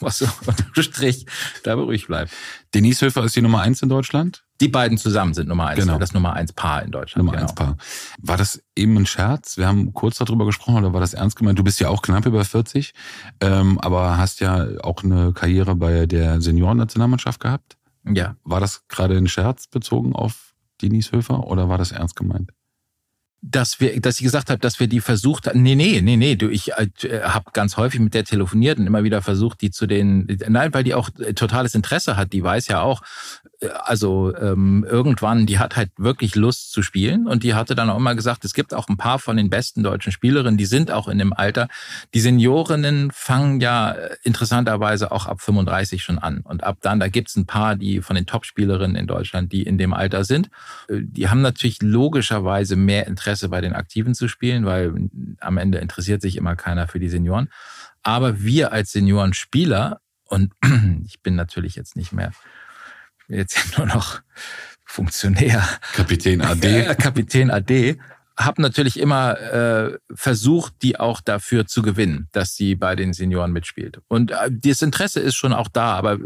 Speaker 2: was so unterm Strich da ruhig bleibt.
Speaker 1: Denise Höfer ist die Nummer eins in Deutschland.
Speaker 2: Die beiden zusammen sind Nummer eins, genau. das Nummer eins Paar in Deutschland.
Speaker 1: Nummer genau. eins Paar. War das eben ein Scherz? Wir haben kurz darüber gesprochen, oder war das ernst gemeint? Du bist ja auch knapp über 40, ähm, aber hast ja auch eine Karriere bei der Seniorennationalmannschaft gehabt.
Speaker 2: Ja.
Speaker 1: War das gerade ein Scherz bezogen auf Denise Höfer oder war das ernst gemeint?
Speaker 2: dass wir, dass ich gesagt habe, dass wir die versucht haben. Nee, nee, nee, nee. Du, ich äh, habe ganz häufig mit der telefoniert und immer wieder versucht, die zu den. Nein, weil die auch äh, totales Interesse hat. Die weiß ja auch, also ähm, irgendwann, die hat halt wirklich Lust zu spielen und die hatte dann auch immer gesagt, es gibt auch ein paar von den besten deutschen Spielerinnen, die sind auch in dem Alter. Die Seniorinnen fangen ja äh, interessanterweise auch ab 35 schon an und ab dann, da gibt's ein paar, die von den Top-Spielerinnen in Deutschland, die in dem Alter sind. Die haben natürlich logischerweise mehr Interesse bei den Aktiven zu spielen, weil am Ende interessiert sich immer keiner für die Senioren. Aber wir als Seniorenspieler, und ich bin natürlich jetzt nicht mehr, jetzt nur noch Funktionär.
Speaker 1: Kapitän AD.
Speaker 2: Kapitän AD. Habe natürlich immer äh, versucht, die auch dafür zu gewinnen, dass sie bei den Senioren mitspielt. Und äh, das Interesse ist schon auch da, aber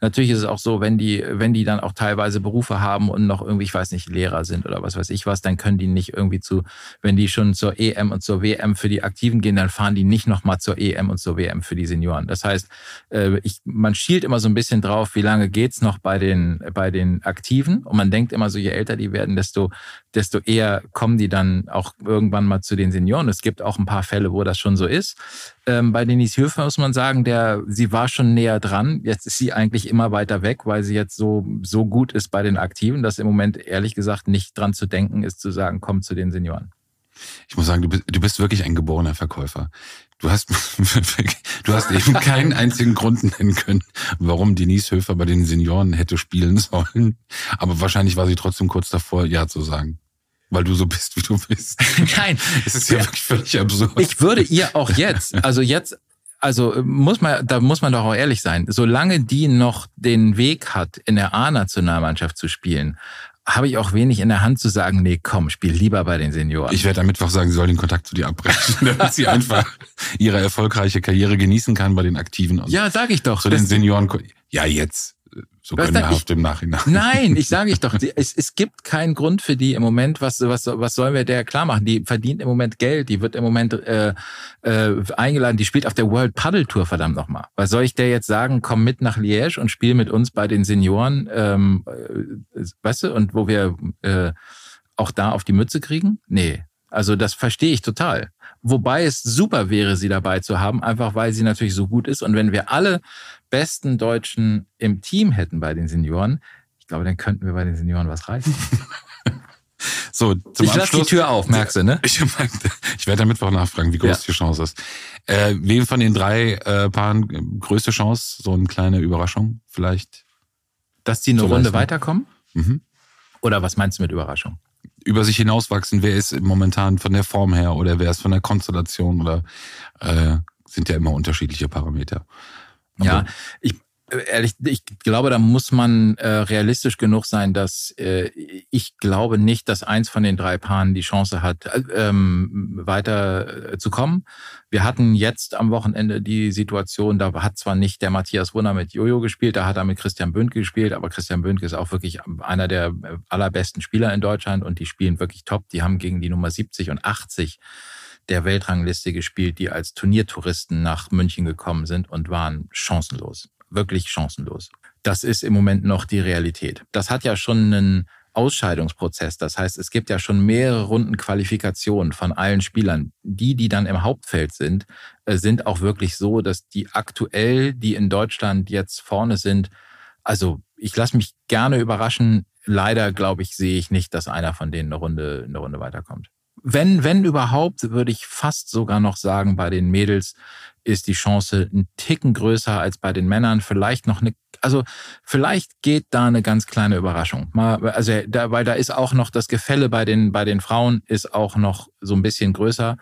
Speaker 2: natürlich ist es auch so, wenn die, wenn die dann auch teilweise Berufe haben und noch irgendwie, ich weiß nicht, Lehrer sind oder was weiß ich was, dann können die nicht irgendwie zu, wenn die schon zur EM und zur WM für die Aktiven gehen, dann fahren die nicht nochmal zur EM und zur WM für die Senioren. Das heißt, äh, ich, man schielt immer so ein bisschen drauf, wie lange geht's noch bei den, bei den Aktiven. Und man denkt immer so, je älter die werden, desto, desto eher kommen die dann auch irgendwann mal zu den Senioren. Es gibt auch ein paar Fälle, wo das schon so ist. Ähm, bei Denise Höfer muss man sagen, der, sie war schon näher dran. Jetzt ist sie eigentlich immer weiter weg, weil sie jetzt so, so gut ist bei den Aktiven, dass im Moment ehrlich gesagt nicht dran zu denken ist, zu sagen, komm zu den Senioren.
Speaker 1: Ich muss sagen, du bist, du bist wirklich ein geborener Verkäufer. Du hast, du hast eben keinen einzigen Grund nennen können, warum Denise Höfer bei den Senioren hätte spielen sollen. Aber wahrscheinlich war sie trotzdem kurz davor, Ja zu sagen weil du so bist, wie du bist.
Speaker 2: Nein.
Speaker 1: Es ist ja, ja wirklich völlig absurd.
Speaker 2: Ich würde ihr auch jetzt, also jetzt, also muss man, da muss man doch auch ehrlich sein, solange die noch den Weg hat, in der A-Nationalmannschaft zu spielen, habe ich auch wenig in der Hand zu sagen, nee, komm, spiel lieber bei den Senioren.
Speaker 1: Ich werde am Mittwoch sagen, sie soll den Kontakt zu dir abbrechen, damit sie einfach ihre erfolgreiche Karriere genießen kann bei den Aktiven.
Speaker 2: Ja, sag ich doch.
Speaker 1: Zu den Senioren. Ja, jetzt so was gönnerhaft im Nachhinein.
Speaker 2: Nein, ich sage ich doch, es, es gibt keinen Grund für die im Moment, was, was, was sollen wir der klar machen? Die verdient im Moment Geld, die wird im Moment äh, äh, eingeladen, die spielt auf der World Paddle Tour, verdammt nochmal. Was soll ich der jetzt sagen, komm mit nach Liège und spiel mit uns bei den Senioren, ähm, äh, weißt du, und wo wir äh, auch da auf die Mütze kriegen? Nee. Also das verstehe ich total. Wobei es super wäre, sie dabei zu haben, einfach weil sie natürlich so gut ist. Und wenn wir alle besten Deutschen im Team hätten bei den Senioren, ich glaube, dann könnten wir bei den Senioren was reißen.
Speaker 1: So,
Speaker 2: zum ich lasse die Tür auf, merkst du, ne?
Speaker 1: Ich, ich werde am Mittwoch nachfragen, wie groß ja. die Chance ist. Äh, wem von den drei äh, Paaren größte Chance? So eine kleine Überraschung vielleicht?
Speaker 2: Dass die eine Runde weiterkommen? Mhm. Oder was meinst du mit Überraschung?
Speaker 1: über sich hinauswachsen, wer ist momentan von der Form her oder wer ist von der Konstellation oder äh, sind ja immer unterschiedliche Parameter.
Speaker 2: Ja, ich ehrlich, ich glaube, da muss man äh, realistisch genug sein, dass äh, ich glaube nicht, dass eins von den drei Paaren die Chance hat, äh, ähm, weiter äh, zu kommen. Wir hatten jetzt am Wochenende die Situation, da hat zwar nicht der Matthias Wunner mit Jojo gespielt, da hat er mit Christian Böhnke gespielt, aber Christian Böhnke ist auch wirklich einer der äh, allerbesten Spieler in Deutschland und die spielen wirklich top. Die haben gegen die Nummer 70 und 80 der Weltrangliste gespielt, die als Turniertouristen nach München gekommen sind und waren chancenlos wirklich chancenlos. Das ist im Moment noch die Realität. Das hat ja schon einen Ausscheidungsprozess. Das heißt, es gibt ja schon mehrere Runden Qualifikation von allen Spielern. Die, die dann im Hauptfeld sind, äh, sind auch wirklich so, dass die aktuell, die in Deutschland jetzt vorne sind, also ich lasse mich gerne überraschen. Leider glaube ich, sehe ich nicht, dass einer von denen eine Runde, eine Runde weiterkommt. Wenn, wenn überhaupt, würde ich fast sogar noch sagen, bei den Mädels ist die Chance ein Ticken größer als bei den Männern. Vielleicht noch eine, also vielleicht geht da eine ganz kleine Überraschung. Mal, also da, weil da ist auch noch das Gefälle bei den bei den Frauen ist auch noch so ein bisschen größer.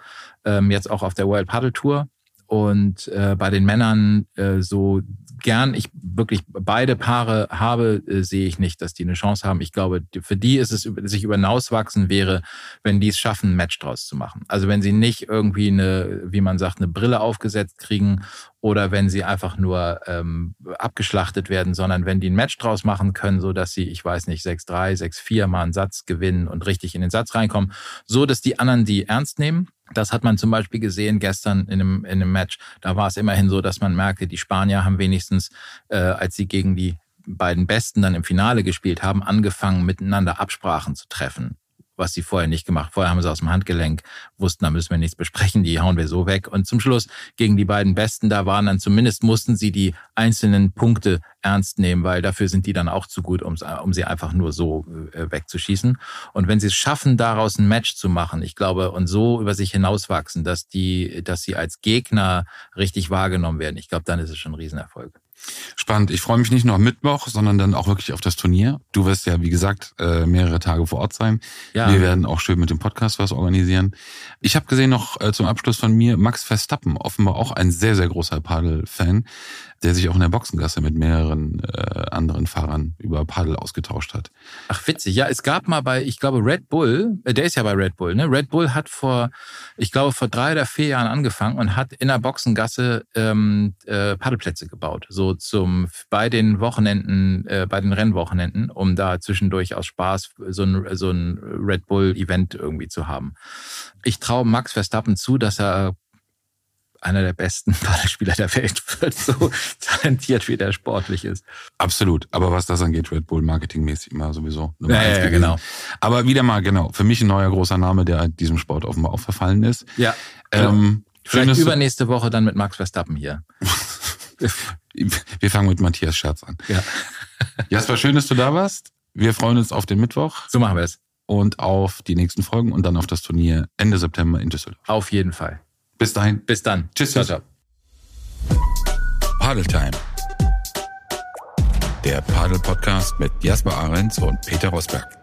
Speaker 2: Ähm, jetzt auch auf der World Paddle Tour und äh, bei den Männern äh, so gern ich wirklich beide Paare habe, äh, sehe ich nicht, dass die eine Chance haben. Ich glaube, für die ist es sich über hinauswachsen wäre, wenn die es schaffen, ein Match draus zu machen. Also wenn sie nicht irgendwie eine, wie man sagt, eine Brille aufgesetzt kriegen oder wenn sie einfach nur ähm, abgeschlachtet werden, sondern wenn die ein Match draus machen können, so dass sie, ich weiß nicht, 6-3, 6-4 mal einen Satz gewinnen und richtig in den Satz reinkommen, so dass die anderen die ernst nehmen das hat man zum Beispiel gesehen gestern in einem, in einem Match. Da war es immerhin so, dass man merkte, die Spanier haben wenigstens, äh, als sie gegen die beiden Besten dann im Finale gespielt haben, angefangen, miteinander Absprachen zu treffen was sie vorher nicht gemacht. Vorher haben sie aus dem Handgelenk, wussten, da müssen wir nichts besprechen, die hauen wir so weg. Und zum Schluss gegen die beiden Besten, da waren dann zumindest, mussten sie die einzelnen Punkte ernst nehmen, weil dafür sind die dann auch zu gut, um, um sie einfach nur so äh, wegzuschießen. Und wenn sie es schaffen, daraus ein Match zu machen, ich glaube, und so über sich hinauswachsen, dass die, dass sie als Gegner richtig wahrgenommen werden, ich glaube, dann ist es schon ein Riesenerfolg.
Speaker 1: Spannend. Ich freue mich nicht nur am Mittwoch, sondern dann auch wirklich auf das Turnier. Du wirst ja, wie gesagt, äh, mehrere Tage vor Ort sein. Ja. Wir werden auch schön mit dem Podcast was organisieren. Ich habe gesehen noch äh, zum Abschluss von mir Max Verstappen, offenbar auch ein sehr, sehr großer Padel-Fan der sich auch in der Boxengasse mit mehreren äh, anderen Fahrern über Paddel ausgetauscht hat.
Speaker 2: Ach, witzig. Ja, es gab mal bei, ich glaube, Red Bull, äh, der ist ja bei Red Bull, ne? Red Bull hat vor, ich glaube, vor drei oder vier Jahren angefangen und hat in der Boxengasse ähm, äh, Paddelplätze gebaut. So zum bei den Wochenenden, äh, bei den Rennwochenenden, um da zwischendurch aus Spaß so ein, so ein Red Bull-Event irgendwie zu haben. Ich traue Max Verstappen zu, dass er einer der besten Paddelspieler der Welt wird, so talentiert wie der sportlich ist.
Speaker 1: Absolut. Aber was das angeht, Red Bull marketingmäßig immer sowieso.
Speaker 2: Ja, ja, ja, genau.
Speaker 1: Aber wieder mal, genau, für mich ein neuer großer Name, der diesem Sport offenbar auch verfallen ist.
Speaker 2: Ja. Ähm, Vielleicht übernächste Woche dann mit Max Verstappen hier.
Speaker 1: Wir fangen mit Matthias Scherz an.
Speaker 2: Ja.
Speaker 1: Jasper, schön, dass du da warst. Wir freuen uns auf den Mittwoch.
Speaker 2: So machen wir es.
Speaker 1: Und auf die nächsten Folgen und dann auf das Turnier Ende September in Düsseldorf.
Speaker 2: Auf jeden Fall.
Speaker 1: Bis dahin.
Speaker 2: Bis dann.
Speaker 1: Tschüss. Ciao, ciao. Paddle Time. Der Paddle Podcast mit Jasper Ahrens und Peter Rosberg.